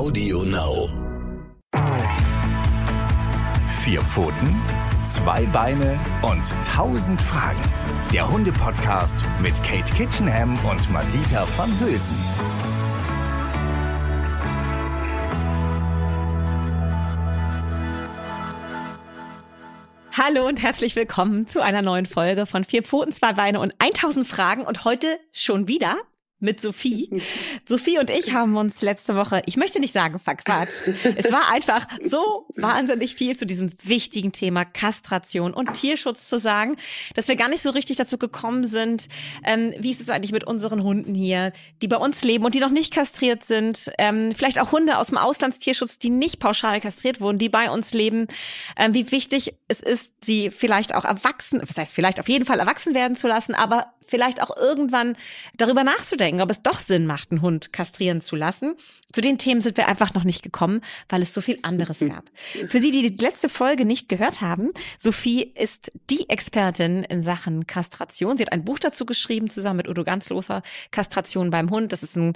Audio Now. Vier Pfoten, zwei Beine und tausend Fragen. Der Hunde-Podcast mit Kate Kitchenham und Madita van Hülsen. Hallo und herzlich willkommen zu einer neuen Folge von Vier Pfoten, zwei Beine und 1000 Fragen und heute schon wieder mit Sophie. Sophie und ich haben uns letzte Woche, ich möchte nicht sagen verquatscht. Es war einfach so wahnsinnig viel zu diesem wichtigen Thema Kastration und Tierschutz zu sagen, dass wir gar nicht so richtig dazu gekommen sind, ähm, wie ist es eigentlich mit unseren Hunden hier, die bei uns leben und die noch nicht kastriert sind. Ähm, vielleicht auch Hunde aus dem Auslandstierschutz, die nicht pauschal kastriert wurden, die bei uns leben. Ähm, wie wichtig es ist, sie vielleicht auch erwachsen, was heißt vielleicht auf jeden Fall erwachsen werden zu lassen, aber vielleicht auch irgendwann darüber nachzudenken, ob es doch Sinn macht, einen Hund kastrieren zu lassen. Zu den Themen sind wir einfach noch nicht gekommen, weil es so viel anderes gab. Für Sie, die die letzte Folge nicht gehört haben, Sophie ist die Expertin in Sachen Kastration. Sie hat ein Buch dazu geschrieben, zusammen mit Udo Ganzloser, Kastration beim Hund. Das ist ein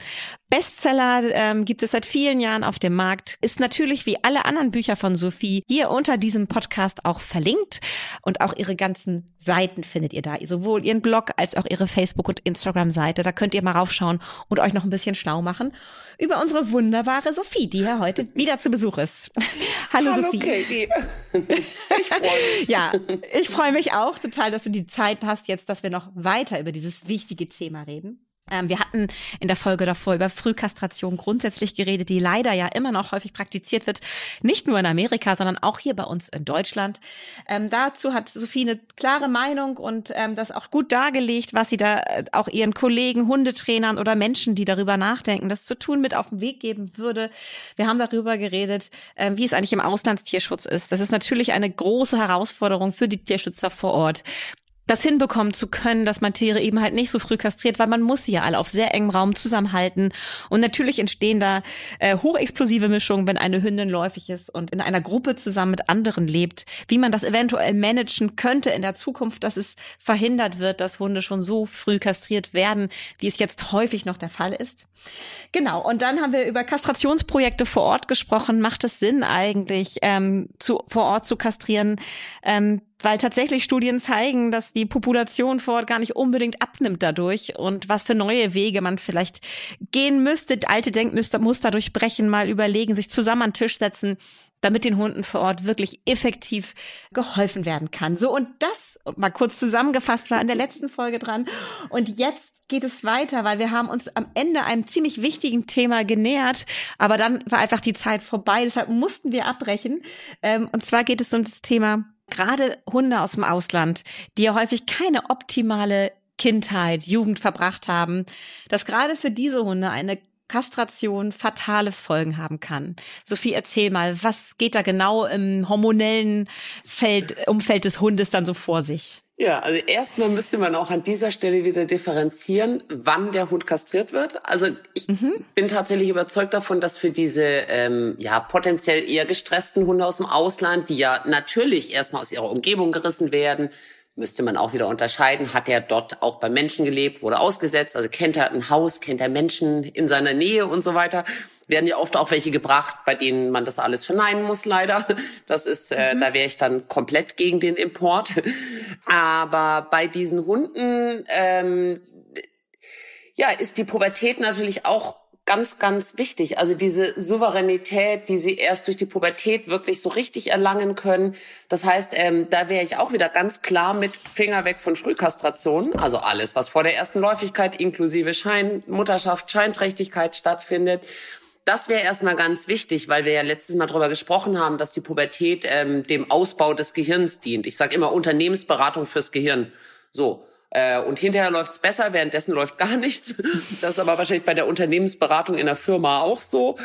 Bestseller, ähm, gibt es seit vielen Jahren auf dem Markt. Ist natürlich wie alle anderen Bücher von Sophie hier unter diesem Podcast auch verlinkt. Und auch ihre ganzen Seiten findet ihr da. Sowohl ihren Blog als auch auch ihre Facebook- und Instagram-Seite. Da könnt ihr mal raufschauen und euch noch ein bisschen schlau machen über unsere wunderbare Sophie, die hier heute wieder zu Besuch ist. Hallo, Hallo Sophie. Katie. Ich freue mich. Ja, ich freue mich auch total, dass du die Zeit hast jetzt, dass wir noch weiter über dieses wichtige Thema reden. Ähm, wir hatten in der Folge davor über Frühkastration grundsätzlich geredet, die leider ja immer noch häufig praktiziert wird, nicht nur in Amerika, sondern auch hier bei uns in Deutschland. Ähm, dazu hat Sophie eine klare Meinung und ähm, das auch gut dargelegt, was sie da äh, auch ihren Kollegen, Hundetrainern oder Menschen, die darüber nachdenken, das zu tun, mit auf den Weg geben würde. Wir haben darüber geredet, äh, wie es eigentlich im Auslandstierschutz ist. Das ist natürlich eine große Herausforderung für die Tierschützer vor Ort das hinbekommen zu können, dass man Tiere eben halt nicht so früh kastriert, weil man muss sie ja alle auf sehr engem Raum zusammenhalten. Und natürlich entstehen da äh, hochexplosive Mischungen, wenn eine Hündin läufig ist und in einer Gruppe zusammen mit anderen lebt. Wie man das eventuell managen könnte in der Zukunft, dass es verhindert wird, dass Hunde schon so früh kastriert werden, wie es jetzt häufig noch der Fall ist. Genau, und dann haben wir über Kastrationsprojekte vor Ort gesprochen. Macht es Sinn eigentlich, ähm, zu, vor Ort zu kastrieren? Ähm, weil tatsächlich Studien zeigen, dass die Population vor Ort gar nicht unbedingt abnimmt dadurch und was für neue Wege man vielleicht gehen müsste, alte Denkmuster durchbrechen, mal überlegen, sich zusammen an den Tisch setzen, damit den Hunden vor Ort wirklich effektiv geholfen werden kann. So und das mal kurz zusammengefasst war in der letzten Folge dran und jetzt geht es weiter, weil wir haben uns am Ende einem ziemlich wichtigen Thema genähert, aber dann war einfach die Zeit vorbei, deshalb mussten wir abbrechen. Ähm, und zwar geht es um das Thema gerade Hunde aus dem Ausland, die ja häufig keine optimale Kindheit, Jugend verbracht haben, dass gerade für diese Hunde eine Kastration fatale Folgen haben kann. Sophie, erzähl mal, was geht da genau im hormonellen Feld, Umfeld des Hundes dann so vor sich? Ja, also erstmal müsste man auch an dieser Stelle wieder differenzieren, wann der Hund kastriert wird. Also ich mhm. bin tatsächlich überzeugt davon, dass für diese ähm, ja potenziell eher gestressten Hunde aus dem Ausland, die ja natürlich erstmal aus ihrer Umgebung gerissen werden, müsste man auch wieder unterscheiden, hat er dort auch bei Menschen gelebt, wurde ausgesetzt, also kennt er ein Haus, kennt er Menschen in seiner Nähe und so weiter. Werden ja oft auch welche gebracht, bei denen man das alles verneinen muss, leider. Das ist, äh, mhm. da wäre ich dann komplett gegen den Import. Aber bei diesen Hunden, ähm, ja, ist die Pubertät natürlich auch ganz, ganz wichtig. Also diese Souveränität, die sie erst durch die Pubertät wirklich so richtig erlangen können. Das heißt, ähm, da wäre ich auch wieder ganz klar mit Finger weg von Frühkastration. Also alles, was vor der ersten Läufigkeit inklusive Schein, Mutterschaft, Scheinträchtigkeit stattfindet. Das wäre erstmal ganz wichtig, weil wir ja letztes Mal darüber gesprochen haben, dass die Pubertät ähm, dem Ausbau des Gehirns dient. Ich sage immer Unternehmensberatung fürs Gehirn. So. Äh, und hinterher läuft's besser, währenddessen läuft gar nichts. Das ist aber wahrscheinlich bei der Unternehmensberatung in der Firma auch so.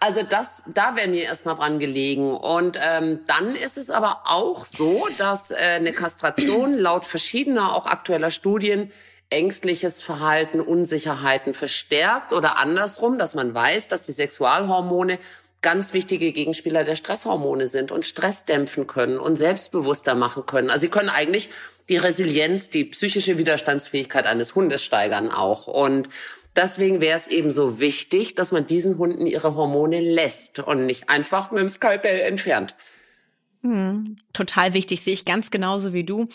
Also das, da wäre mir erstmal dran gelegen. Und ähm, dann ist es aber auch so, dass äh, eine Kastration laut verschiedener, auch aktueller Studien, ängstliches Verhalten, Unsicherheiten verstärkt oder andersrum, dass man weiß, dass die Sexualhormone ganz wichtige Gegenspieler der Stresshormone sind und Stress dämpfen können und selbstbewusster machen können. Also sie können eigentlich die Resilienz, die psychische Widerstandsfähigkeit eines Hundes steigern auch. Und Deswegen wäre es eben so wichtig, dass man diesen Hunden ihre Hormone lässt und nicht einfach mit dem Skalpell entfernt. Hm, total wichtig, sehe ich ganz genauso wie du.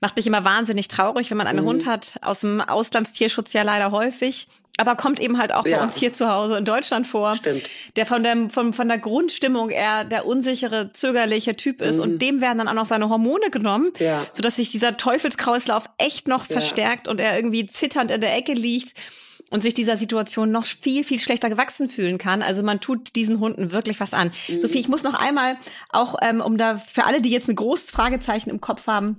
Macht mich immer wahnsinnig traurig, wenn man einen mhm. Hund hat, aus dem Auslandstierschutz ja leider häufig, aber kommt eben halt auch ja. bei uns hier zu Hause in Deutschland vor, Stimmt. der von, dem, von, von der Grundstimmung eher der unsichere, zögerliche Typ ist mhm. und dem werden dann auch noch seine Hormone genommen, ja. sodass sich dieser Teufelskreislauf echt noch ja. verstärkt und er irgendwie zitternd in der Ecke liegt und sich dieser Situation noch viel, viel schlechter gewachsen fühlen kann. Also man tut diesen Hunden wirklich was an. Mhm. Sophie, ich muss noch einmal auch, ähm, um da für alle, die jetzt ein großes Fragezeichen im Kopf haben,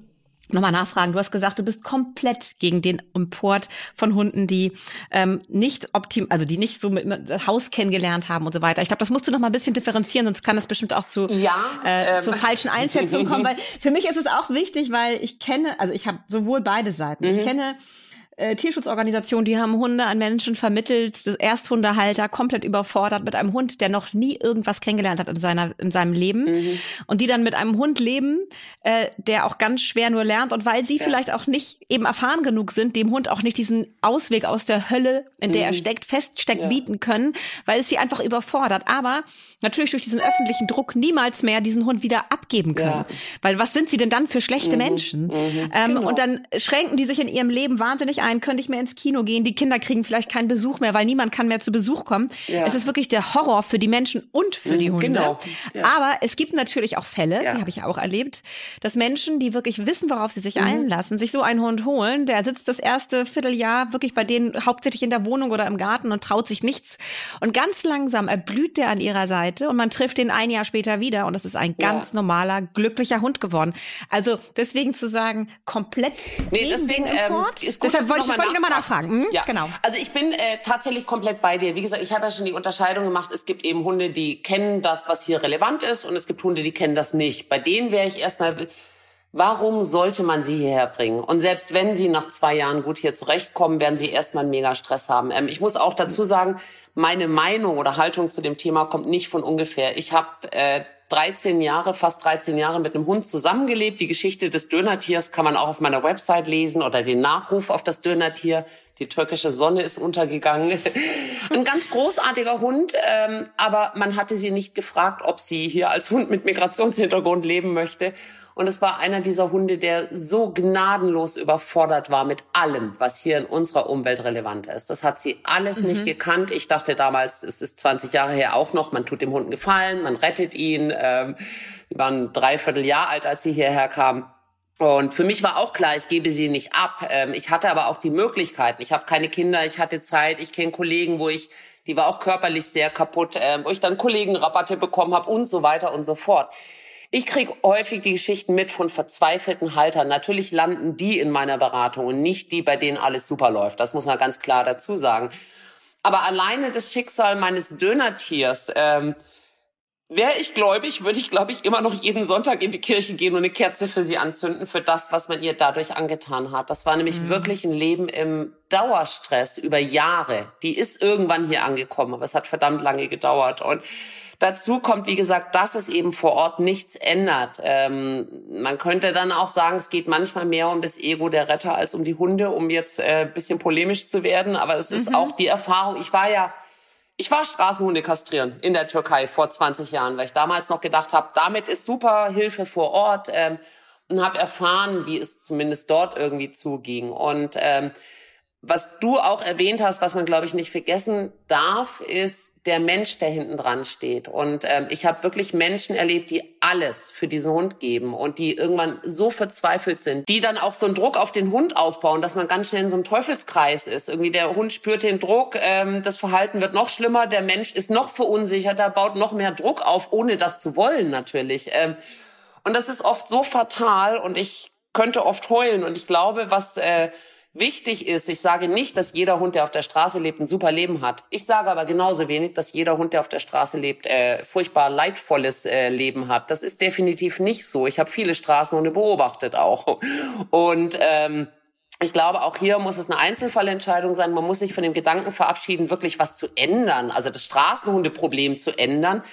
nochmal nachfragen. Du hast gesagt, du bist komplett gegen den Import von Hunden, die ähm, nicht optim, also die nicht so mit, mit Haus kennengelernt haben und so weiter. Ich glaube, das musst du noch mal ein bisschen differenzieren, sonst kann das bestimmt auch zu ja, äh, ähm. zur falschen Einschätzung kommen. Weil für mich ist es auch wichtig, weil ich kenne, also ich habe sowohl beide Seiten. Mhm. Ich kenne äh, Tierschutzorganisationen, die haben Hunde an Menschen vermittelt, das Ersthundehalter komplett überfordert mit einem Hund, der noch nie irgendwas kennengelernt hat in seiner in seinem Leben mhm. und die dann mit einem Hund leben, äh, der auch ganz schwer nur lernt und weil sie ja. vielleicht auch nicht eben erfahren genug sind, dem Hund auch nicht diesen Ausweg aus der Hölle, in der mhm. er steckt, feststeckt, ja. bieten können, weil es sie einfach überfordert. Aber natürlich durch diesen öffentlichen Druck niemals mehr diesen Hund wieder abgeben können, ja. weil was sind sie denn dann für schlechte mhm. Menschen? Mhm. Ähm, genau. Und dann schränken die sich in ihrem Leben wahnsinnig ein, können nicht mehr ins Kino gehen, die Kinder kriegen vielleicht keinen Besuch mehr, weil niemand kann mehr zu Besuch kommen. Ja. Es ist wirklich der Horror für die Menschen und für die mhm, Hunde. Genau. Ja. Aber es gibt natürlich auch Fälle, ja. die habe ich auch erlebt, dass Menschen, die wirklich wissen, worauf sie sich mhm. einlassen, sich so einen Hund holen, der sitzt das erste Vierteljahr wirklich bei denen hauptsächlich in der Wohnung oder im Garten und traut sich nichts. Und ganz langsam erblüht der an ihrer Seite und man trifft den ein Jahr später wieder und das ist ein ganz normaler, glücklicher Hund geworden. Also deswegen zu sagen, komplett nee, deswegen, ähm, ist gut, Deshalb wollte ich, nochmal nachfragen. Hm? Ja. Genau. Also ich bin äh, tatsächlich komplett bei dir. Wie gesagt, ich habe ja schon die Unterscheidung gemacht. Es gibt eben Hunde, die kennen das, was hier relevant ist, und es gibt Hunde, die kennen das nicht. Bei denen wäre ich erstmal, warum sollte man sie hierher bringen? Und selbst wenn sie nach zwei Jahren gut hier zurechtkommen, werden sie erstmal mega Stress haben. Ähm, ich muss auch dazu sagen, meine Meinung oder Haltung zu dem Thema kommt nicht von ungefähr. Ich habe äh, 13 Jahre, fast 13 Jahre mit einem Hund zusammengelebt. Die Geschichte des Dönertiers kann man auch auf meiner Website lesen oder den Nachruf auf das Dönertier. Die türkische Sonne ist untergegangen. Ein ganz großartiger Hund, ähm, aber man hatte sie nicht gefragt, ob sie hier als Hund mit Migrationshintergrund leben möchte. Und es war einer dieser Hunde, der so gnadenlos überfordert war mit allem, was hier in unserer Umwelt relevant ist. Das hat sie alles mhm. nicht gekannt. Ich dachte damals, es ist 20 Jahre her auch noch, man tut dem Hund einen Gefallen, man rettet ihn. Ähm, sie waren dreiviertel Jahr alt, als sie hierher kam. Und für mich war auch klar, ich gebe sie nicht ab. Ähm, ich hatte aber auch die Möglichkeiten. Ich habe keine Kinder, ich hatte Zeit, ich kenne Kollegen, wo ich, die war auch körperlich sehr kaputt, äh, wo ich dann Kollegenrabatte bekommen habe und so weiter und so fort. Ich kriege häufig die Geschichten mit von verzweifelten Haltern. Natürlich landen die in meiner Beratung und nicht die, bei denen alles super läuft. Das muss man ganz klar dazu sagen. Aber alleine das Schicksal meines Dönertiers, ähm, Wäre ich gläubig, würde ich, glaube ich, immer noch jeden Sonntag in die Kirche gehen und eine Kerze für sie anzünden, für das, was man ihr dadurch angetan hat. Das war nämlich mhm. wirklich ein Leben im Dauerstress über Jahre. Die ist irgendwann hier angekommen, aber es hat verdammt lange gedauert. Und Dazu kommt, wie gesagt, dass es eben vor Ort nichts ändert. Ähm, man könnte dann auch sagen, es geht manchmal mehr um das Ego der Retter als um die Hunde, um jetzt äh, bisschen polemisch zu werden. Aber es ist mhm. auch die Erfahrung. Ich war ja, ich war Straßenhunde kastrieren in der Türkei vor 20 Jahren, weil ich damals noch gedacht habe, damit ist super Hilfe vor Ort ähm, und habe erfahren, wie es zumindest dort irgendwie zuging. Und ähm, was du auch erwähnt hast, was man, glaube ich, nicht vergessen darf, ist der Mensch, der hinten dran steht. Und ähm, ich habe wirklich Menschen erlebt, die alles für diesen Hund geben und die irgendwann so verzweifelt sind, die dann auch so einen Druck auf den Hund aufbauen, dass man ganz schnell in so einem Teufelskreis ist. Irgendwie der Hund spürt den Druck, ähm, das Verhalten wird noch schlimmer, der Mensch ist noch verunsicherter, baut noch mehr Druck auf, ohne das zu wollen natürlich. Ähm, und das ist oft so fatal und ich könnte oft heulen. Und ich glaube, was... Äh, wichtig ist, ich sage nicht, dass jeder Hund, der auf der Straße lebt, ein super Leben hat. Ich sage aber genauso wenig, dass jeder Hund, der auf der Straße lebt, äh, furchtbar leidvolles äh, Leben hat. Das ist definitiv nicht so. Ich habe viele Straßenhunde beobachtet auch. Und ähm, ich glaube, auch hier muss es eine Einzelfallentscheidung sein. Man muss sich von dem Gedanken verabschieden, wirklich was zu ändern, also das Straßenhundeproblem zu ändern.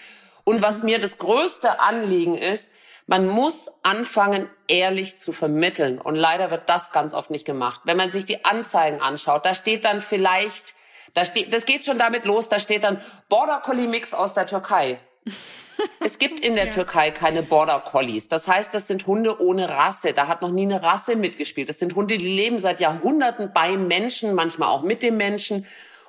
Und was mir das größte Anliegen ist, man muss anfangen, ehrlich zu vermitteln. Und leider wird das ganz oft nicht gemacht. Wenn man sich die Anzeigen anschaut, da steht dann vielleicht Da steht, das geht schon damit los, da steht dann Border Collie Mix aus der Türkei. Es gibt in der ja. Türkei keine Border Collies. Das heißt, das sind Hunde ohne Rasse. Da hat noch nie eine Rasse mitgespielt. Das sind Hunde, die leben seit Jahrhunderten beim Menschen, manchmal auch mit dem Menschen.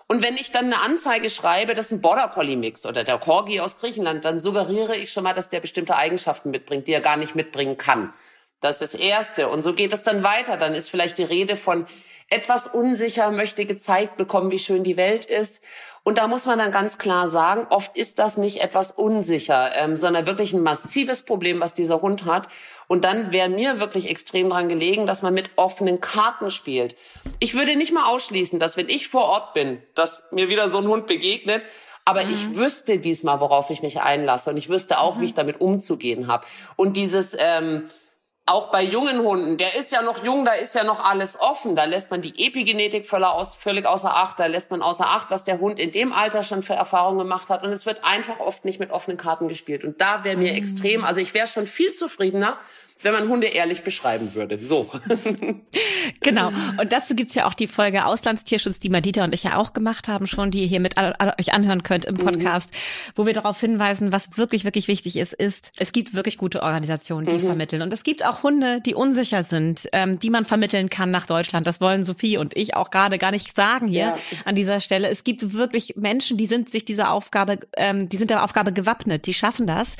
Und wenn ich dann eine Anzeige schreibe, das ist ein Border Collie Mix oder der Corgi aus Griechenland, dann suggeriere ich schon mal, dass der bestimmte Eigenschaften mitbringt, die er gar nicht mitbringen kann. Das ist das Erste. Und so geht es dann weiter. Dann ist vielleicht die Rede von etwas unsicher, möchte gezeigt bekommen, wie schön die Welt ist. Und da muss man dann ganz klar sagen, oft ist das nicht etwas unsicher, ähm, sondern wirklich ein massives Problem, was dieser Hund hat. Und dann wäre mir wirklich extrem dran gelegen, dass man mit offenen Karten spielt. Ich würde nicht mal ausschließen, dass wenn ich vor Ort bin, dass mir wieder so ein Hund begegnet, aber mhm. ich wüsste diesmal, worauf ich mich einlasse und ich wüsste auch, mhm. wie ich damit umzugehen habe. Und dieses ähm, auch bei jungen Hunden, der ist ja noch jung, da ist ja noch alles offen. Da lässt man die Epigenetik völlig außer Acht, da lässt man außer Acht, was der Hund in dem Alter schon für Erfahrungen gemacht hat. Und es wird einfach oft nicht mit offenen Karten gespielt. Und da wäre mir mhm. extrem, also ich wäre schon viel zufriedener, wenn man Hunde ehrlich beschreiben würde. So. genau. Und dazu gibt's ja auch die Folge Auslandstierschutz, die Madita und ich ja auch gemacht haben schon, die ihr hier mit euch anhören könnt im mhm. Podcast, mhm. wo wir darauf hinweisen, was wirklich, wirklich wichtig ist, ist, es gibt wirklich gute Organisationen, die mhm. vermitteln. Und es gibt auch Hunde, die unsicher sind, ähm, die man vermitteln kann nach Deutschland. Das wollen Sophie und ich auch gerade gar nicht sagen hier ja. an dieser Stelle. Es gibt wirklich Menschen, die sind sich dieser Aufgabe, ähm, die sind der Aufgabe gewappnet, die schaffen das.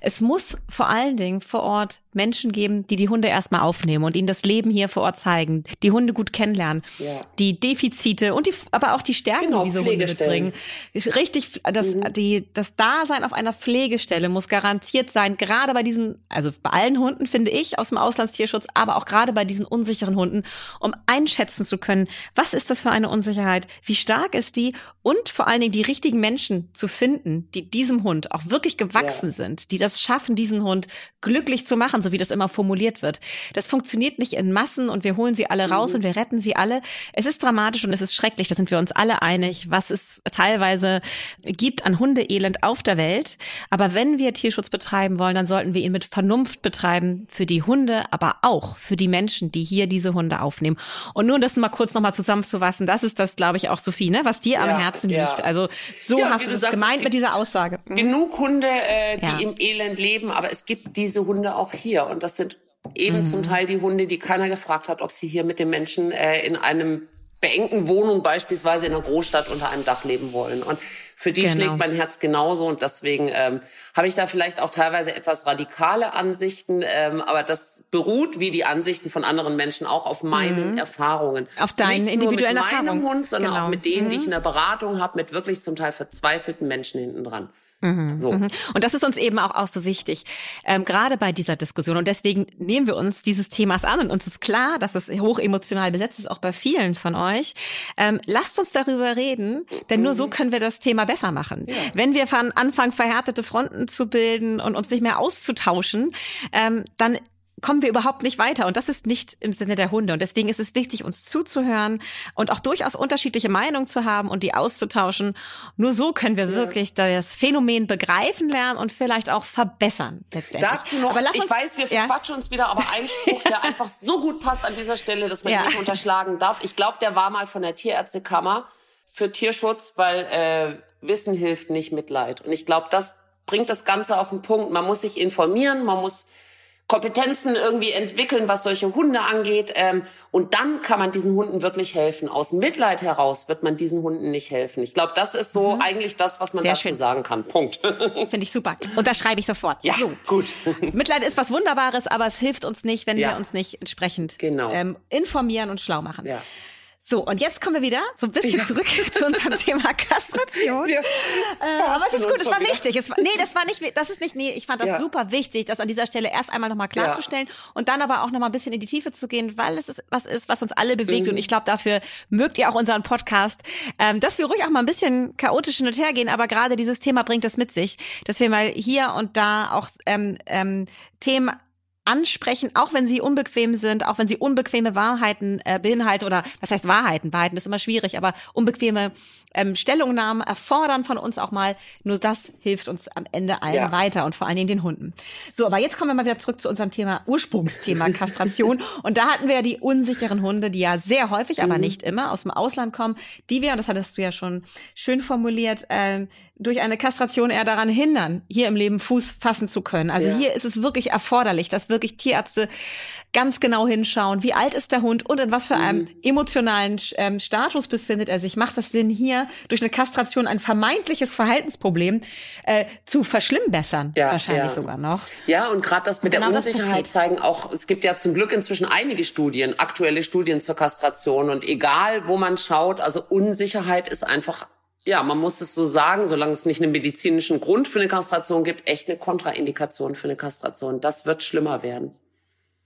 Es muss vor allen Dingen vor Ort Menschen geben, die die Hunde erstmal aufnehmen und ihnen das Leben hier vor Ort zeigen, die Hunde gut kennenlernen, ja. die Defizite und die, aber auch die Stärken, genau, die diese Hunde mitbringen. Richtig, das, mhm. die, das Dasein auf einer Pflegestelle muss garantiert sein, gerade bei diesen, also bei allen Hunden finde ich aus dem Auslandstierschutz, aber auch gerade bei diesen unsicheren Hunden, um einschätzen zu können, was ist das für eine Unsicherheit, wie stark ist die und vor allen Dingen die richtigen Menschen zu finden, die diesem Hund auch wirklich gewachsen ja. sind, die das schaffen, diesen Hund glücklich zu machen, so wie das immer formuliert wird. Das funktioniert nicht in Massen und wir holen sie alle raus mhm. und wir retten sie alle. Es ist dramatisch und es ist schrecklich, da sind wir uns alle einig, was es teilweise gibt an Hundeelend auf der Welt. Aber wenn wir Tierschutz betreiben wollen, dann sollten wir ihn mit Vernunft betreiben für die Hunde, aber auch für die Menschen, die hier diese Hunde aufnehmen. Und nur das mal kurz nochmal zusammenzufassen, das ist das, glaube ich, auch Sophie, ne, was dir ja. am Herzen ja. liegt. Also so ja, hast du das gemeint mit dieser Aussage. Mhm. Genug Hunde, äh, die im Elend leben, aber es gibt diese Hunde auch hier und das sind eben mhm. zum Teil die Hunde, die keiner gefragt hat, ob sie hier mit den Menschen äh, in einem beengten Wohnung beispielsweise in einer Großstadt unter einem Dach leben wollen. Und für die genau. schlägt mein Herz genauso und deswegen ähm, habe ich da vielleicht auch teilweise etwas radikale Ansichten, ähm, aber das beruht wie die Ansichten von anderen Menschen auch auf meinen mhm. Erfahrungen. Auf deinen Nicht individuellen nur mit meinem Erfahrungen. Hund, sondern genau. auch mit denen, mhm. die ich in der Beratung habe, mit wirklich zum Teil verzweifelten Menschen hinten dran. Mhm, so. Mhm. Und das ist uns eben auch, auch so wichtig, ähm, gerade bei dieser Diskussion. Und deswegen nehmen wir uns dieses Themas an und uns ist klar, dass es hoch emotional besetzt ist, auch bei vielen von euch. Ähm, lasst uns darüber reden, denn nur so mhm. können wir das Thema besser machen. Ja. Wenn wir von anfangen, verhärtete Fronten zu bilden und uns nicht mehr auszutauschen, ähm, dann kommen wir überhaupt nicht weiter. Und das ist nicht im Sinne der Hunde. Und deswegen ist es wichtig, uns zuzuhören und auch durchaus unterschiedliche Meinungen zu haben und die auszutauschen. Nur so können wir ja. wirklich das Phänomen begreifen lernen und vielleicht auch verbessern. Letztendlich. Dazu noch, uns, ich weiß, wir ja. verquatschen uns wieder, aber ein Spruch, der einfach so gut passt an dieser Stelle, dass man ja. nicht unterschlagen darf. Ich glaube, der war mal von der Tierärztekammer für Tierschutz, weil äh, Wissen hilft nicht Mitleid. Und ich glaube, das bringt das Ganze auf den Punkt. Man muss sich informieren, man muss Kompetenzen irgendwie entwickeln, was solche Hunde angeht. Ähm, und dann kann man diesen Hunden wirklich helfen. Aus Mitleid heraus wird man diesen Hunden nicht helfen. Ich glaube, das ist so mhm. eigentlich das, was man Sehr dazu schön. sagen kann. Punkt. Finde ich super. Und das schreibe ich sofort. Ja, so. gut. Mitleid ist was Wunderbares, aber es hilft uns nicht, wenn ja. wir uns nicht entsprechend genau. ähm, informieren und schlau machen. Ja. So, und jetzt kommen wir wieder so ein bisschen ja. zurück zu unserem Thema Kastration. Ja. Äh, aber es ist gut, es war wichtig. Es war, nee, das war nicht, das ist nicht, nee, ich fand das ja. super wichtig, das an dieser Stelle erst einmal nochmal klarzustellen und dann aber auch nochmal ein bisschen in die Tiefe zu gehen, weil es ist, was ist, was uns alle bewegt. Mhm. Und ich glaube, dafür mögt ihr auch unseren Podcast, ähm, dass wir ruhig auch mal ein bisschen chaotisch hin und her gehen, aber gerade dieses Thema bringt es mit sich, dass wir mal hier und da auch ähm, ähm, Themen ansprechen, auch wenn sie unbequem sind, auch wenn sie unbequeme Wahrheiten äh, beinhalten oder was heißt Wahrheiten? Wahrheiten ist immer schwierig, aber unbequeme ähm, Stellungnahmen erfordern von uns auch mal. Nur das hilft uns am Ende allen ja. weiter und vor allen Dingen den Hunden. So, aber jetzt kommen wir mal wieder zurück zu unserem Thema Ursprungsthema Kastration und da hatten wir ja die unsicheren Hunde, die ja sehr häufig, mhm. aber nicht immer aus dem Ausland kommen, die wir und das hattest du ja schon schön formuliert, äh, durch eine Kastration eher daran hindern, hier im Leben Fuß fassen zu können. Also ja. hier ist es wirklich erforderlich, dass wirklich Tierärzte ganz genau hinschauen, wie alt ist der Hund und in was für einem mhm. emotionalen ähm, Status befindet er sich. Macht das Sinn, hier durch eine Kastration ein vermeintliches Verhaltensproblem äh, zu verschlimmbessern? Ja, wahrscheinlich ja. sogar noch. Ja, und gerade das mit genau der Unsicherheit zeigen auch, es gibt ja zum Glück inzwischen einige Studien, aktuelle Studien zur Kastration und egal, wo man schaut, also Unsicherheit ist einfach ja, man muss es so sagen, solange es nicht einen medizinischen Grund für eine Kastration gibt, echt eine Kontraindikation für eine Kastration. Das wird schlimmer werden.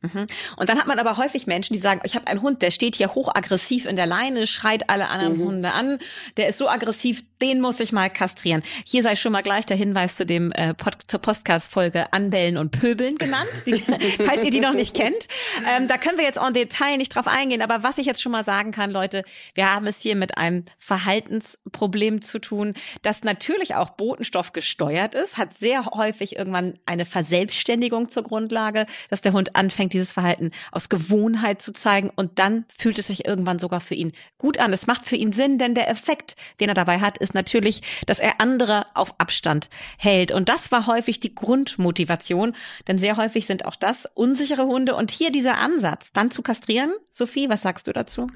Mhm. Und dann hat man aber häufig Menschen, die sagen, ich habe einen Hund, der steht hier hochaggressiv in der Leine, schreit alle anderen mhm. Hunde an, der ist so aggressiv, den muss ich mal kastrieren. Hier sei schon mal gleich der Hinweis zu dem äh, Pod zur Podcast-Folge Anbellen und Pöbeln genannt, die, falls ihr die noch nicht kennt. Ähm, da können wir jetzt en Detail nicht drauf eingehen, aber was ich jetzt schon mal sagen kann, Leute, wir haben es hier mit einem Verhaltensproblem zu tun, das natürlich auch Botenstoff gesteuert ist, hat sehr häufig irgendwann eine Verselbstständigung zur Grundlage, dass der Hund anfängt, dieses Verhalten aus Gewohnheit zu zeigen und dann fühlt es sich irgendwann sogar für ihn gut an. Es macht für ihn Sinn, denn der Effekt, den er dabei hat, ist natürlich, dass er andere auf Abstand hält. Und das war häufig die Grundmotivation, denn sehr häufig sind auch das unsichere Hunde. Und hier dieser Ansatz, dann zu kastrieren. Sophie, was sagst du dazu?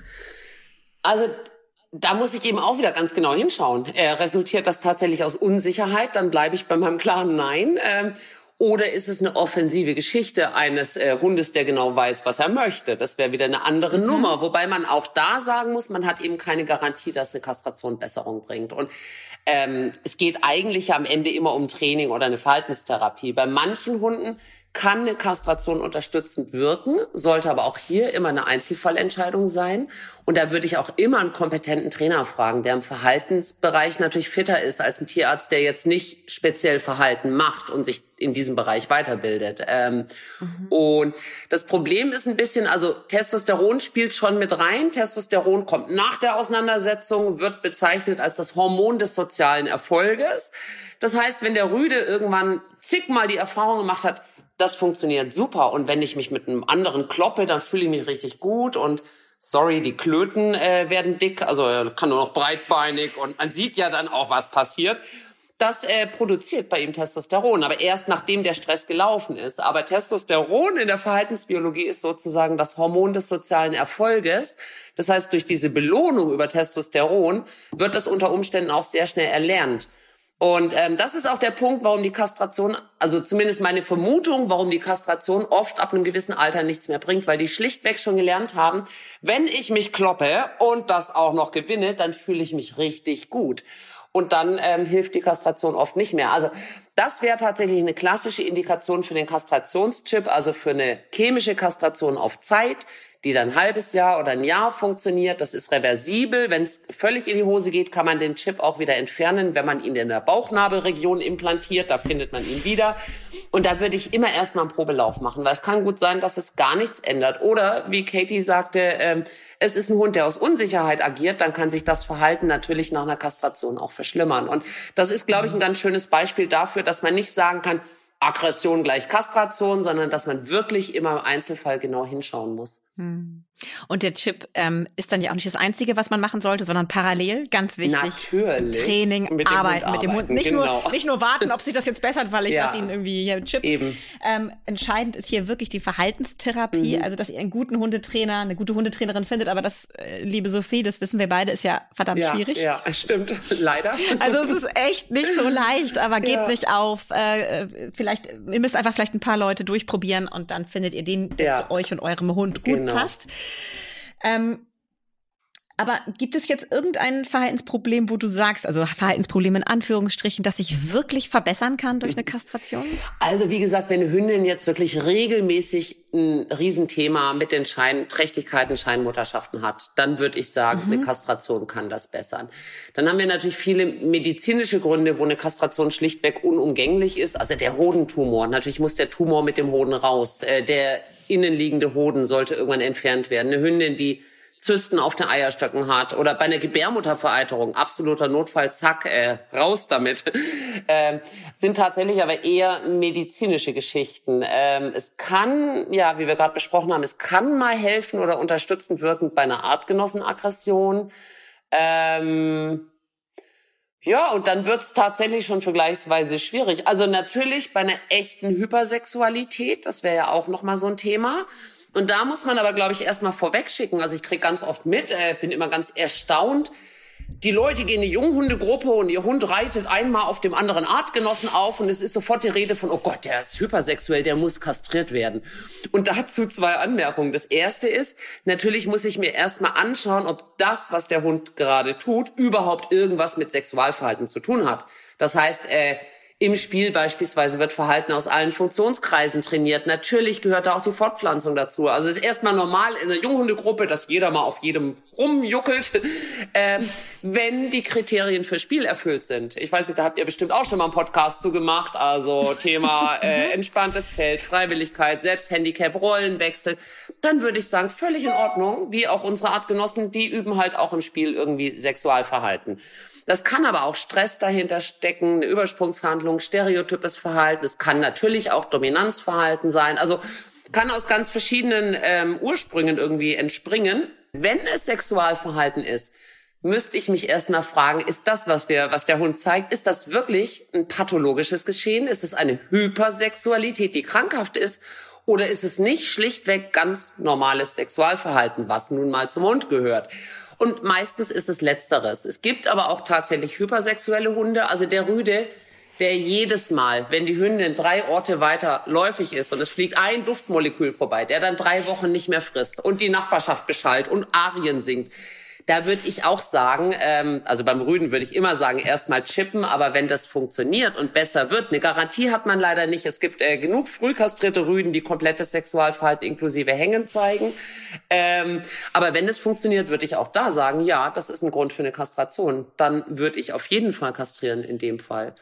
Also da muss ich eben auch wieder ganz genau hinschauen. Äh, resultiert das tatsächlich aus Unsicherheit? Dann bleibe ich bei meinem klaren Nein. Ähm, oder ist es eine offensive Geschichte eines äh, Hundes, der genau weiß, was er möchte? Das wäre wieder eine andere mhm. Nummer. Wobei man auch da sagen muss, man hat eben keine Garantie, dass eine Kastration Besserung bringt. Und ähm, es geht eigentlich am Ende immer um Training oder eine Verhaltenstherapie. Bei manchen Hunden kann eine Kastration unterstützend wirken, sollte aber auch hier immer eine Einzelfallentscheidung sein. Und da würde ich auch immer einen kompetenten Trainer fragen, der im Verhaltensbereich natürlich fitter ist als ein Tierarzt, der jetzt nicht speziell Verhalten macht und sich in diesem Bereich weiterbildet. Ähm, mhm. Und das Problem ist ein bisschen, also Testosteron spielt schon mit rein. Testosteron kommt nach der Auseinandersetzung, wird bezeichnet als das Hormon des sozialen Erfolges. Das heißt, wenn der Rüde irgendwann zigmal die Erfahrung gemacht hat, das funktioniert super. Und wenn ich mich mit einem anderen kloppe, dann fühle ich mich richtig gut und sorry, die Klöten äh, werden dick, also kann nur noch breitbeinig und man sieht ja dann auch, was passiert. Das äh, produziert bei ihm Testosteron, aber erst nachdem der Stress gelaufen ist. Aber Testosteron in der Verhaltensbiologie ist sozusagen das Hormon des sozialen Erfolges. Das heißt, durch diese Belohnung über Testosteron wird das unter Umständen auch sehr schnell erlernt. Und ähm, das ist auch der Punkt, warum die Kastration, also zumindest meine Vermutung, warum die Kastration oft ab einem gewissen Alter nichts mehr bringt, weil die schlichtweg schon gelernt haben, wenn ich mich kloppe und das auch noch gewinne, dann fühle ich mich richtig gut. Und dann ähm, hilft die Kastration oft nicht mehr. Also das wäre tatsächlich eine klassische Indikation für den Kastrationschip, also für eine chemische Kastration auf Zeit die dann ein halbes Jahr oder ein Jahr funktioniert. Das ist reversibel. Wenn es völlig in die Hose geht, kann man den Chip auch wieder entfernen, wenn man ihn in der Bauchnabelregion implantiert. Da findet man ihn wieder. Und da würde ich immer erstmal einen Probelauf machen, weil es kann gut sein, dass es gar nichts ändert. Oder wie Katie sagte, ähm, es ist ein Hund, der aus Unsicherheit agiert, dann kann sich das Verhalten natürlich nach einer Kastration auch verschlimmern. Und das ist, glaube ich, ein ganz schönes Beispiel dafür, dass man nicht sagen kann, Aggression gleich Kastration, sondern dass man wirklich immer im Einzelfall genau hinschauen muss. Hm. Und der Chip ähm, ist dann ja auch nicht das Einzige, was man machen sollte, sondern parallel, ganz wichtig. Natürlich. Training, mit arbeiten mit dem Hund. Nicht, genau. nur, nicht nur warten, ob sich das jetzt bessert, weil ich ja. lasse ihn irgendwie hier Chip. Eben. Ähm, entscheidend ist hier wirklich die Verhaltenstherapie, mhm. also dass ihr einen guten Hundetrainer, eine gute Hundetrainerin findet. Aber das, äh, liebe Sophie, das wissen wir beide, ist ja verdammt ja, schwierig. Ja, stimmt. Leider. Also es ist echt nicht so leicht, aber gebt ja. nicht auf. Äh, vielleicht, ihr müsst einfach vielleicht ein paar Leute durchprobieren und dann findet ihr den, der zu euch und eurem Hund gut genau. passt. Ähm, Aber gibt es jetzt irgendein Verhaltensproblem, wo du sagst, also Verhaltensproblem in Anführungsstrichen, das sich wirklich verbessern kann durch eine Kastration? Also wie gesagt, wenn Hündin jetzt wirklich regelmäßig ein Riesenthema mit den Scheinträchtigkeiten, Scheinmutterschaften hat, dann würde ich sagen, mhm. eine Kastration kann das bessern. Dann haben wir natürlich viele medizinische Gründe, wo eine Kastration schlichtweg unumgänglich ist. Also der Hodentumor. Natürlich muss der Tumor mit dem Hoden raus. Äh, der innenliegende Hoden sollte irgendwann entfernt werden. Eine Hündin, die Zysten auf den Eierstöcken hat oder bei einer Gebärmuttervereiterung, absoluter Notfall, zack, äh, raus damit, ähm, sind tatsächlich aber eher medizinische Geschichten. Ähm, es kann, ja, wie wir gerade besprochen haben, es kann mal helfen oder unterstützend wirken bei einer Artgenossenaggression. Ähm, ja, und dann wird's tatsächlich schon vergleichsweise schwierig. Also natürlich bei einer echten Hypersexualität, das wäre ja auch nochmal so ein Thema. Und da muss man aber, glaube ich, erstmal vorwegschicken. Also ich krieg ganz oft mit, äh, bin immer ganz erstaunt. Die Leute gehen in eine Junghundegruppe und ihr Hund reitet einmal auf dem anderen Artgenossen auf und es ist sofort die Rede von, oh Gott, der ist hypersexuell, der muss kastriert werden. Und dazu zwei Anmerkungen. Das erste ist, natürlich muss ich mir erstmal anschauen, ob das, was der Hund gerade tut, überhaupt irgendwas mit Sexualverhalten zu tun hat. Das heißt, äh, im Spiel beispielsweise wird Verhalten aus allen Funktionskreisen trainiert. Natürlich gehört da auch die Fortpflanzung dazu. Also es ist erstmal normal in einer Junghundegruppe, dass jeder mal auf jedem rumjuckelt, äh, wenn die Kriterien für Spiel erfüllt sind. Ich weiß nicht, da habt ihr bestimmt auch schon mal einen Podcast zu gemacht. Also Thema äh, mhm. entspanntes Feld, Freiwilligkeit, Selbsthandicap, Rollenwechsel. Dann würde ich sagen, völlig in Ordnung, wie auch unsere Artgenossen, die üben halt auch im Spiel irgendwie Sexualverhalten. Das kann aber auch Stress dahinter stecken, eine Übersprungshandlung, stereotypes Verhalten. Es kann natürlich auch Dominanzverhalten sein. Also kann aus ganz verschiedenen ähm, Ursprüngen irgendwie entspringen. Wenn es Sexualverhalten ist, müsste ich mich erstmal fragen, ist das, was wir, was der Hund zeigt, ist das wirklich ein pathologisches Geschehen? Ist es eine Hypersexualität, die krankhaft ist? Oder ist es nicht schlichtweg ganz normales Sexualverhalten, was nun mal zum Hund gehört? Und meistens ist es Letzteres. Es gibt aber auch tatsächlich hypersexuelle Hunde. Also der Rüde, der jedes Mal, wenn die Hündin drei Orte weiter läufig ist und es fliegt ein Duftmolekül vorbei, der dann drei Wochen nicht mehr frisst und die Nachbarschaft beschallt und Arien singt, da würde ich auch sagen, ähm, also beim Rüden würde ich immer sagen, erstmal chippen, aber wenn das funktioniert und besser wird, eine Garantie hat man leider nicht. Es gibt äh, genug frühkastrierte Rüden, die komplettes Sexualverhalten inklusive Hängen zeigen. Ähm, aber wenn das funktioniert, würde ich auch da sagen, ja, das ist ein Grund für eine Kastration. Dann würde ich auf jeden Fall kastrieren in dem Fall.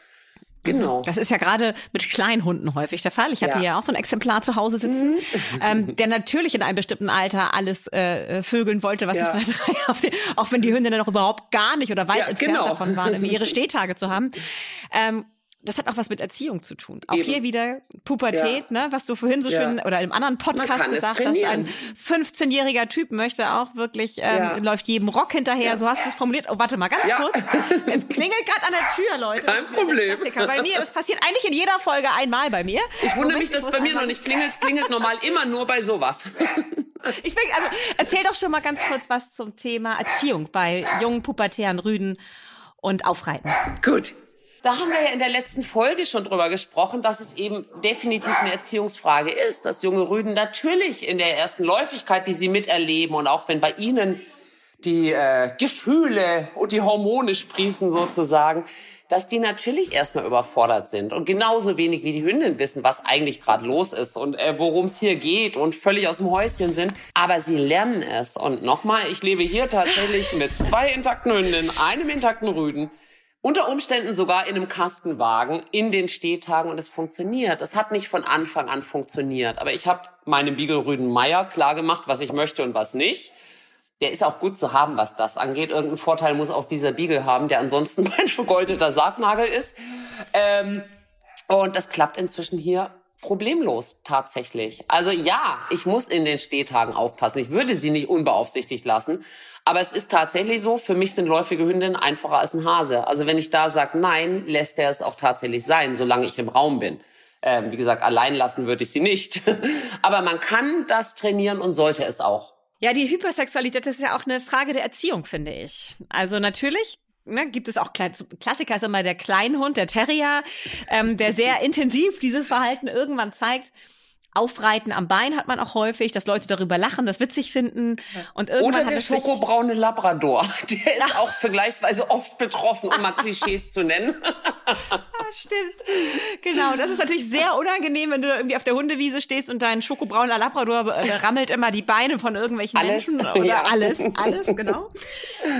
Genau. Das ist ja gerade mit Kleinhunden häufig der Fall. Ich habe ja. hier auch so ein Exemplar zu Hause sitzen, mhm. ähm, der natürlich in einem bestimmten Alter alles äh, vögeln wollte, was ja. ich da drei, auch wenn die Hündinnen noch überhaupt gar nicht oder weit ja, entfernt genau. davon waren, ihre Stehtage zu haben. Ähm, das hat auch was mit Erziehung zu tun. Auch Eben. hier wieder Pubertät, ja. ne, was du vorhin so ja. schön oder im anderen Podcast gesagt hast, ein 15-jähriger Typ möchte auch wirklich, ähm, ja. läuft jedem Rock hinterher, so hast du es formuliert. Oh, warte mal, ganz kurz. Es klingelt gerade an der Tür, Leute. Kein Problem. Bei mir, das passiert eigentlich in jeder Folge einmal bei mir. Ich wundere mich, dass bei mir noch nicht klingelt. Es klingelt normal immer nur bei sowas. Ich bin, also, erzähl doch schon mal ganz kurz was zum Thema Erziehung bei jungen pubertären Rüden und Aufreiten. Gut. Da haben wir ja in der letzten Folge schon drüber gesprochen, dass es eben definitiv eine Erziehungsfrage ist, dass junge Rüden natürlich in der ersten Läufigkeit, die sie miterleben und auch wenn bei ihnen die äh, Gefühle und die Hormone sprießen sozusagen, dass die natürlich erstmal überfordert sind und genauso wenig wie die Hündin wissen, was eigentlich gerade los ist und äh, worum es hier geht und völlig aus dem Häuschen sind. Aber sie lernen es. Und nochmal, ich lebe hier tatsächlich mit zwei intakten Hündinnen, einem intakten Rüden unter Umständen sogar in einem Kastenwagen in den Stehtagen und es funktioniert. Es hat nicht von Anfang an funktioniert, aber ich habe meinem Beagle-Rüden Meier klar was ich möchte und was nicht. Der ist auch gut zu haben, was das angeht. Irgendeinen Vorteil muss auch dieser Beagle haben, der ansonsten mein vergoldeter Sargnagel ist. Ähm, und das klappt inzwischen hier problemlos tatsächlich. Also ja, ich muss in den Stehtagen aufpassen. Ich würde sie nicht unbeaufsichtigt lassen. Aber es ist tatsächlich so, für mich sind läufige Hündinnen einfacher als ein Hase. Also wenn ich da sage, nein, lässt er es auch tatsächlich sein, solange ich im Raum bin. Ähm, wie gesagt, allein lassen würde ich sie nicht. Aber man kann das trainieren und sollte es auch. Ja, die Hypersexualität ist ja auch eine Frage der Erziehung, finde ich. Also natürlich ne, gibt es auch Klassiker ist immer der Kleinhund, der Terrier, ähm, der sehr intensiv dieses Verhalten irgendwann zeigt. Aufreiten am Bein hat man auch häufig, dass Leute darüber lachen, das witzig finden. Und irgendwann Oder der schokobraune Labrador. Der ist auch vergleichsweise oft betroffen, um mal Klischees zu nennen. Ja, stimmt. Genau, das ist natürlich sehr unangenehm, wenn du irgendwie auf der Hundewiese stehst und dein schokobrauner Labrador äh, rammelt immer die Beine von irgendwelchen Alles, Menschen oder ja. alles, alles, genau.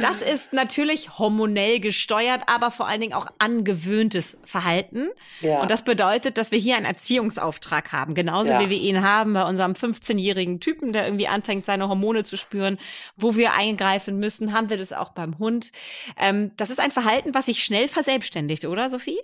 Das ist natürlich hormonell gesteuert, aber vor allen Dingen auch angewöhntes Verhalten. Ja. Und das bedeutet, dass wir hier einen Erziehungsauftrag haben, genauso Ja. wie wir ihn haben bei unserem 15-jährigen Typen, der irgendwie anfängt, seine Hormone zu spüren, wo wir eingreifen müssen, haben wir das auch beim Hund. Ähm, das ist ein Verhalten, was sich schnell verselbstständigt, oder Sophie?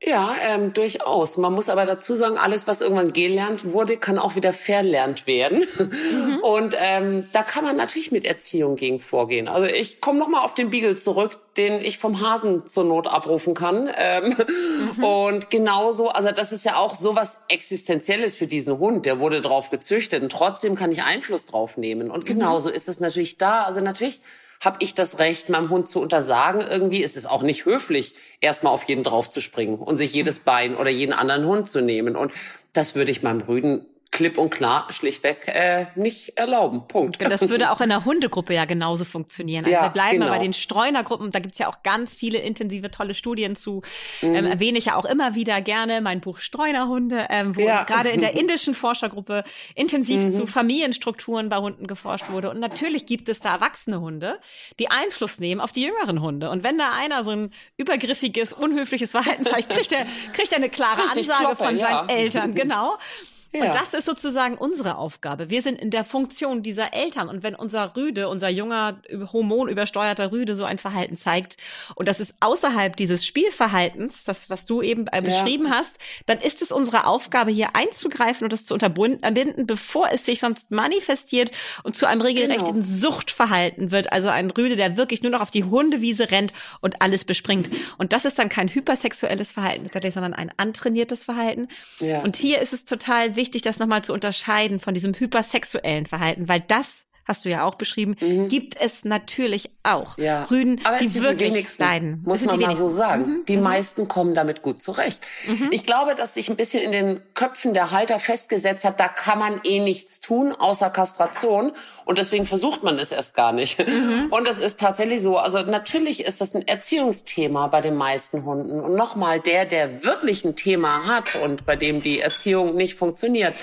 Ja, ähm, durchaus. Man muss aber dazu sagen, alles, was irgendwann gelernt wurde, kann auch wieder verlernt werden. Und ähm, da kann man natürlich mit Erziehung gegen vorgehen. Also ich komme nochmal auf den Beagle zurück, den ich vom Hasen zur Not abrufen kann. Ähm, Und genauso, also das ist ja auch sowas Existenzielles für diesen Hund. Der wurde drauf gezüchtet und trotzdem kann ich Einfluss drauf nehmen. Und genauso ist es natürlich da. Also natürlich habe ich das Recht, meinem Hund zu untersagen irgendwie. Es ist auch nicht höflich, erstmal auf jeden drauf zu springen und sich jedes Bein oder jeden anderen Hund zu nehmen. Und das würde ich meinem Rüden klipp und klar schlichtweg äh, nicht erlauben. Punkt. Das würde auch in der Hundegruppe ja genauso funktionieren. Also Ja, wir bleiben genau. bei den Streunergruppen. Da gibt's ja auch ganz viele intensive, tolle Studien zu. Mhm. Ähm, erwähne ich ja auch immer wieder gerne mein Buch Streunerhunde, ähm, wo Ja. Mhm. gerade in der indischen Forschergruppe intensiv zu Familienstrukturen bei Hunden geforscht wurde. Und natürlich gibt es da erwachsene Hunde, die Einfluss nehmen auf die jüngeren Hunde. Und wenn da einer so ein übergriffiges, unhöfliches Verhalten zeigt, kriegt er, kriegt er eine klare Ansage Kloppe, von ja. seinen Eltern. Genau. Ja. Und das ist sozusagen unsere Aufgabe. Wir sind in der Funktion dieser Eltern. Und wenn unser Rüde, unser junger, hormonübersteuerter Rüde so ein Verhalten zeigt, und das ist außerhalb dieses Spielverhaltens, das, was du eben äh, beschrieben hast, dann ist es unsere Aufgabe, hier einzugreifen und das zu unterbinden, bevor es sich sonst manifestiert und zu einem regelrechten Genau. Suchtverhalten wird. Also ein Rüde, der wirklich nur noch auf die Hundewiese rennt und alles bespringt. Und das ist dann kein hypersexuelles Verhalten, sondern ein antrainiertes Verhalten. Ja. Und hier ist es total wichtig, das nochmal zu unterscheiden von diesem hypersexuellen Verhalten, weil das hast du ja auch beschrieben, gibt es natürlich auch. Mhm. Ja. Rüden, Aber es die wirklich die leiden. muss man mal so sagen. Mhm. Die meisten kommen damit gut zurecht. Ich glaube, dass sich ein bisschen in den Köpfen der Halter festgesetzt hat, da kann man eh nichts tun, außer Kastration. Und deswegen versucht man es erst gar nicht. Mhm. Und es ist tatsächlich so. Also natürlich ist das ein Erziehungsthema bei den meisten Hunden. Und nochmal, der, der wirklich ein Thema hat und bei dem die Erziehung nicht funktioniert,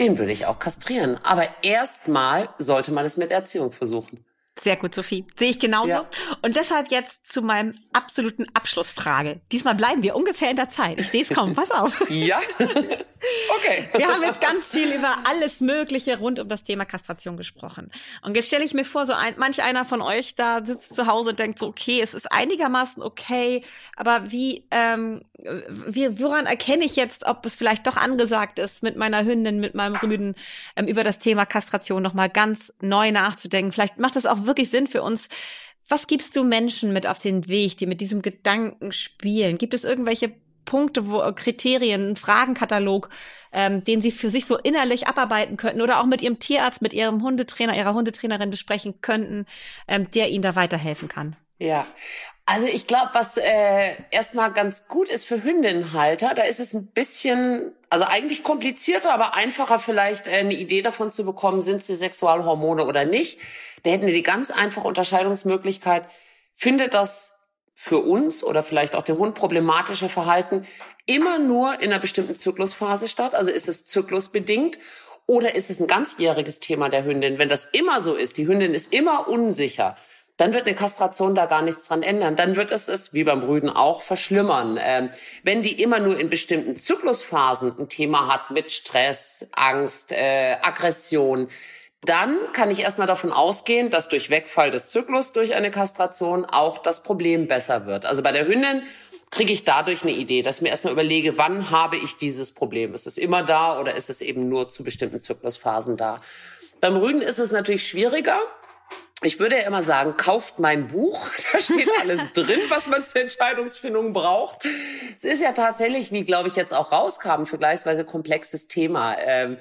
den würde ich auch kastrieren. Aber erstmal sollte man es mit Erziehung versuchen. Sehr gut, Sophie. Sehe ich genauso. Ja. Und deshalb jetzt zu meinem absoluten Abschlussfrage. Diesmal bleiben wir ungefähr in der Zeit. Ich sehe es kaum. Pass auf. Ja? okay. Wir haben jetzt ganz viel über alles Mögliche rund um das Thema Kastration gesprochen. Und jetzt stelle ich mir vor, so ein, manch einer von euch da sitzt zu Hause und denkt so, okay, es ist einigermaßen okay, aber wie, ähm, wie woran erkenne ich jetzt, ob es vielleicht doch angesagt ist, mit meiner Hündin, mit meinem Rüden ähm, über das Thema Kastration nochmal ganz neu nachzudenken? Vielleicht macht es auch wirklich Sinn für uns, was gibst du Menschen mit auf den Weg, die mit diesem Gedanken spielen? Gibt es irgendwelche Punkte, wo äh, Kriterien, Fragenkatalog, ähm, den sie für sich so innerlich abarbeiten könnten oder auch mit ihrem Tierarzt, mit ihrem Hundetrainer, ihrer Hundetrainerin besprechen könnten, ähm, der ihnen da weiterhelfen kann? Ja, also ich glaube, was äh, erstmal ganz gut ist für Hündinnenhalter, da ist es ein bisschen, also eigentlich komplizierter, aber einfacher vielleicht äh, eine Idee davon zu bekommen, sind sie Sexualhormone oder nicht. Da hätten wir die ganz einfache Unterscheidungsmöglichkeit, findet das für uns oder vielleicht auch den Hund problematische Verhalten immer nur in einer bestimmten Zyklusphase statt? Also ist es zyklusbedingt oder ist es ein ganzjähriges Thema der Hündin? Wenn das immer so ist, die Hündin ist immer unsicher, dann wird eine Kastration da gar nichts dran ändern. Dann wird es es, wie beim Brüden auch, verschlimmern. Ähm, wenn die immer nur in bestimmten Zyklusphasen ein Thema hat mit Stress, Angst, äh, Aggression, dann kann ich erstmal davon ausgehen, dass durch Wegfall des Zyklus durch eine Kastration auch das Problem besser wird. Also bei der Hündin kriege ich dadurch eine Idee, dass ich mir erstmal überlege, wann habe ich dieses Problem? Ist es immer da oder ist es eben nur zu bestimmten Zyklusphasen da? Beim Rüden ist es natürlich schwieriger. Ich würde ja immer sagen, kauft mein Buch. Da steht alles drin, was man zur Entscheidungsfindung braucht. Es ist ja tatsächlich, wie glaube ich jetzt auch rauskam, vergleichsweise komplexes Thema. Ähm,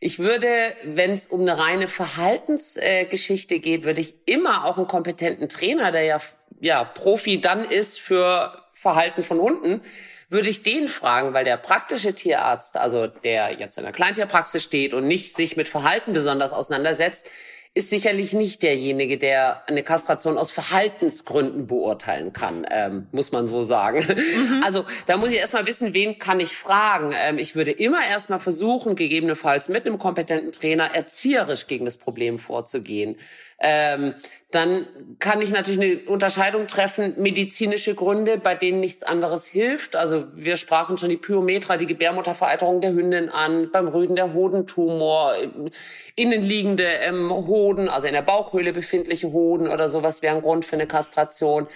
ich würde, wenn es um eine reine Verhaltensgeschichte geht, würde ich immer auch einen kompetenten Trainer, der ja, ja Profi dann ist für Verhalten von Hunden, würde ich den fragen, weil der praktische Tierarzt, also der jetzt in der Kleintierpraxis steht und nicht sich mit Verhalten besonders auseinandersetzt, ist sicherlich nicht derjenige, der eine Kastration aus Verhaltensgründen beurteilen kann, ähm, muss man so sagen. Mhm. Also da muss ich erstmal wissen, wen kann ich fragen. Ähm, ich würde immer erstmal versuchen, gegebenenfalls mit einem kompetenten Trainer erzieherisch gegen das Problem vorzugehen ähm, dann kann ich natürlich eine Unterscheidung treffen, medizinische Gründe, bei denen nichts anderes hilft. Also wir sprachen schon die Pyometra, die Gebärmuttervereiterung der Hündin an, beim Rüden der Hodentumor, innenliegende ähm, Hoden, also in der Bauchhöhle befindliche Hoden oder sowas wäre ein Grund für eine Kastration.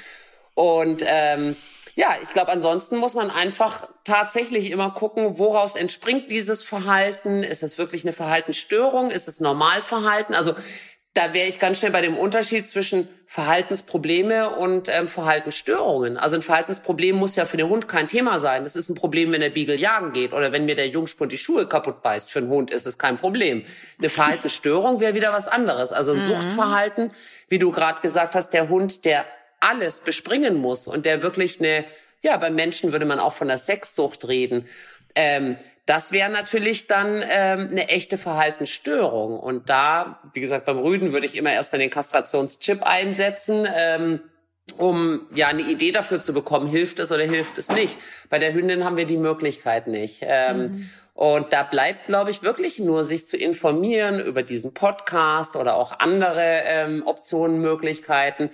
Und ähm, ja, ich glaube, ansonsten muss man einfach tatsächlich immer gucken, woraus entspringt dieses Verhalten. Ist es wirklich eine Verhaltensstörung? Ist es Normalverhalten? Also da wäre ich ganz schnell bei dem Unterschied zwischen Verhaltensprobleme und ähm, Verhaltensstörungen. Also ein Verhaltensproblem muss ja für den Hund kein Thema sein. Das ist ein Problem, wenn der Beagle jagen geht oder wenn mir der Jungspund die Schuhe kaputt beißt. Für einen Hund ist es kein Problem. Eine Verhaltensstörung wäre wieder was anderes. Also ein mhm. Suchtverhalten, wie du gerade gesagt hast, der Hund, der alles bespringen muss und der wirklich eine, ja, beim Menschen würde man auch von der Sexsucht reden. Ähm, das wäre natürlich dann ähm, eine echte Verhaltensstörung. Und da, wie gesagt, beim Rüden würde ich immer erstmal den Kastrationschip einsetzen. Ähm, um ja eine Idee dafür zu bekommen, hilft es oder hilft es nicht. Bei der Hündin haben wir die Möglichkeit nicht. Ähm, mhm. Und da bleibt, glaube ich, wirklich nur, sich zu informieren über diesen Podcast oder auch andere ähm, Optionen, Möglichkeiten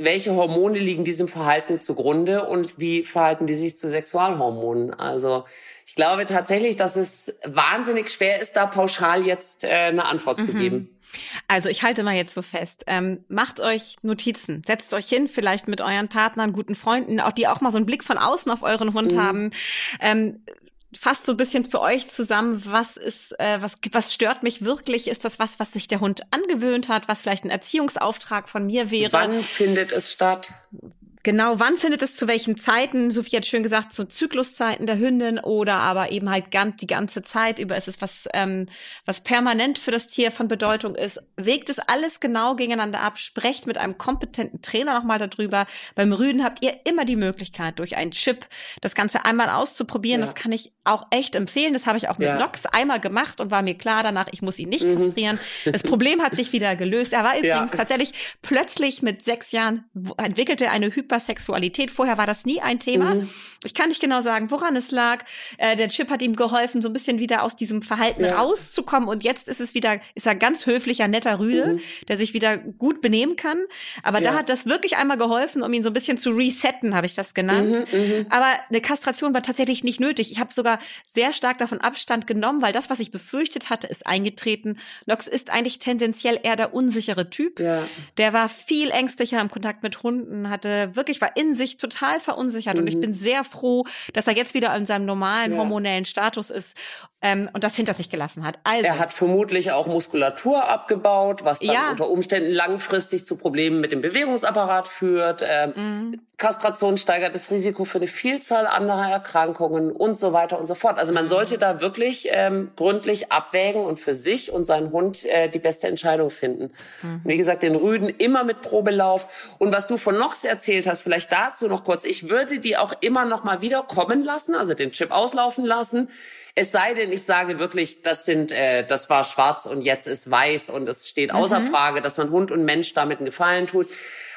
welche Hormone liegen diesem Verhalten zugrunde und wie verhalten die sich zu Sexualhormonen? Also ich glaube tatsächlich, dass es wahnsinnig schwer ist, da pauschal jetzt äh, eine Antwort mhm. zu geben. Also ich halte mal jetzt so fest. Ähm, macht euch Notizen, setzt euch hin, vielleicht mit euren Partnern, guten Freunden, auch die auch mal so einen Blick von außen auf euren Hund mhm. haben. Ähm, fasst so ein bisschen für euch zusammen, was ist, äh, was, was stört mich wirklich? Ist das was, was sich der Hund angewöhnt hat, was vielleicht ein Erziehungsauftrag von mir wäre? Wann findet es statt? Genau, wann findet es zu welchen Zeiten? Sophie hat schön gesagt, zu Zykluszeiten der Hündin oder aber eben halt ganz, die ganze Zeit über ist es was, ähm, was permanent für das Tier von Bedeutung ist. Wegt es alles genau gegeneinander ab, sprecht mit einem kompetenten Trainer nochmal darüber. Beim Rüden habt ihr immer die Möglichkeit, durch einen Chip das Ganze einmal auszuprobieren. Ja. Das kann ich auch echt empfehlen. Das habe ich auch mit ja. Nox einmal gemacht und war mir klar danach, ich muss ihn nicht mhm. kastrieren. Das Problem hat sich wieder gelöst. Er war übrigens ja. tatsächlich plötzlich mit sechs Jahren entwickelte eine Hyper Hypersexualität. Vorher war das nie ein Thema. Mhm. Ich kann nicht genau sagen, woran es lag. Äh, der Chip hat ihm geholfen, so ein bisschen wieder aus diesem Verhalten ja. rauszukommen. Und jetzt ist es wieder, ist er ganz höflicher, netter Rüde, mhm. der sich wieder gut benehmen kann. Aber ja. da hat das wirklich einmal geholfen, um ihn so ein bisschen zu resetten, habe ich das genannt. Mhm, mhm, Aber eine Kastration war tatsächlich nicht nötig. Ich habe sogar sehr stark davon Abstand genommen, weil das, was ich befürchtet hatte, ist eingetreten. Nox ist eigentlich tendenziell eher der unsichere Typ. Ja. Der war viel ängstlicher im Kontakt mit Hunden, hatte wirklich, war in sich total verunsichert. Mhm. Und ich mhm. bin sehr froh, dass er jetzt wieder in seinem normalen ja. hormonellen Status ist ähm, und das hinter sich gelassen hat. Also, er hat vermutlich auch Muskulatur abgebaut, was dann ja. unter Umständen langfristig zu Problemen mit dem Bewegungsapparat führt. Ähm, mhm. Kastration steigert das Risiko für eine Vielzahl anderer Erkrankungen und so weiter und so fort. Also man sollte da wirklich ähm, gründlich abwägen und für sich und seinen Hund äh, die beste Entscheidung finden. Mhm. Wie gesagt, den Rüden immer mit Probelauf. Und was du von Nox erzählt hast, vielleicht dazu noch kurz. Ich würde die auch immer noch mal wieder kommen lassen, also den Chip auslaufen lassen. Es sei denn, ich sage wirklich, das sind, äh, das war schwarz und jetzt ist weiß und es steht außer mhm. Frage, dass man Hund und Mensch damit einen Gefallen tut.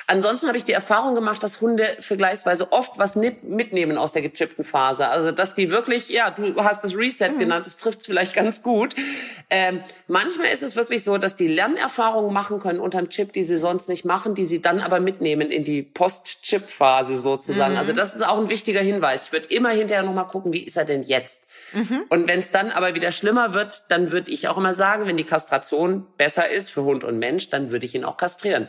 Ansonsten habe ich die Erfahrung gemacht, dass Hunde vergleichsweise oft was mitnehmen aus der gechippten Phase. Also dass die wirklich, ja, du hast das Reset mhm. genannt, das trifft es vielleicht ganz gut. Ähm, manchmal ist es wirklich so, dass die Lernerfahrungen machen können unter dem Chip, die sie sonst nicht machen, die sie dann aber mitnehmen in die Post-Chip-Phase sozusagen. Mhm. Also das ist auch ein wichtiger Hinweis. Ich würde immer hinterher nochmal gucken, wie ist er denn jetzt? Mhm. Und wenn es dann aber wieder schlimmer wird, dann würde ich auch immer sagen, wenn die Kastration besser ist für Hund und Mensch, dann würde ich ihn auch kastrieren.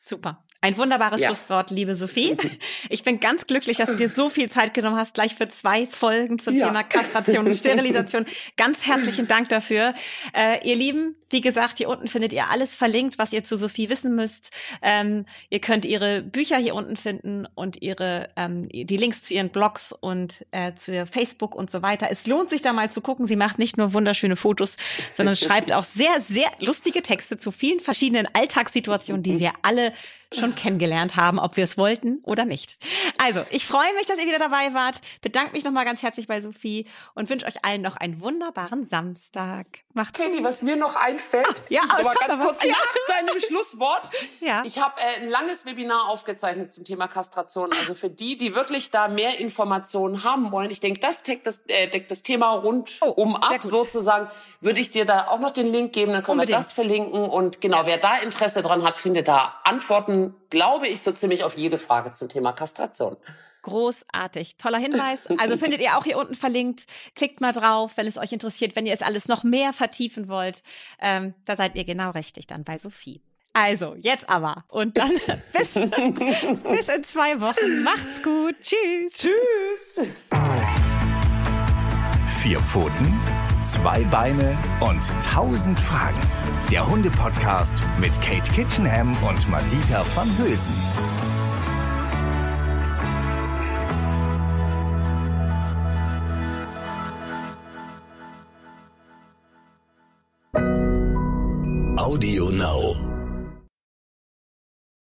Super. Ein wunderbares ja. Schlusswort, liebe Sophie. Ich bin ganz glücklich, dass du dir so viel Zeit genommen hast, gleich für zwei Folgen zum ja. Thema Kastration und Sterilisation. Ganz herzlichen Dank dafür. Äh, ihr Lieben, wie gesagt, hier unten findet ihr alles verlinkt, was ihr zu Sophie wissen müsst. Ähm, ihr könnt ihre Bücher hier unten finden und ihre ähm, die Links zu ihren Blogs und äh, zu Facebook und so weiter. Es lohnt sich da mal zu gucken. Sie macht nicht nur wunderschöne Fotos, sondern schreibt auch sehr, sehr lustige Texte zu vielen verschiedenen Alltagssituationen, die wir alle schon kennengelernt haben, ob wir es wollten oder nicht. Also, ich freue mich, dass ihr wieder dabei wart. Bedanke mich nochmal ganz herzlich bei Sophie und wünsche euch allen noch einen wunderbaren Samstag. Macht's Katie, was mir noch einfällt, ah, ja, aber ganz kurz ja. nach deinem Schlusswort. Ja. Ich habe äh, ein langes Webinar aufgezeichnet zum Thema Kastration. Also für die, die wirklich da mehr Informationen haben wollen, ich denke, das deckt das, äh, deckt das Thema rundum oh, ab sozusagen, würde ich dir da auch noch den Link geben, dann können Unbedingt. wir das verlinken. Und genau, wer da Interesse dran hat, findet da Antworten, glaube ich, so ziemlich auf jede Frage zum Thema Kastration. Großartig. Toller Hinweis. Also findet ihr auch hier unten verlinkt. Klickt mal drauf, wenn es euch interessiert, wenn ihr es alles noch mehr vertiefen wollt. Ähm, da seid ihr genau richtig dann bei Sophie. Also, jetzt aber. Und dann bis, bis in zwei Wochen. Macht's gut. Tschüss. Tschüss. Vier Pfoten, zwei Beine und tausend Fragen. Der Hunde-Podcast mit Kate Kitchenham und Madita van Hülsen. Audio Now.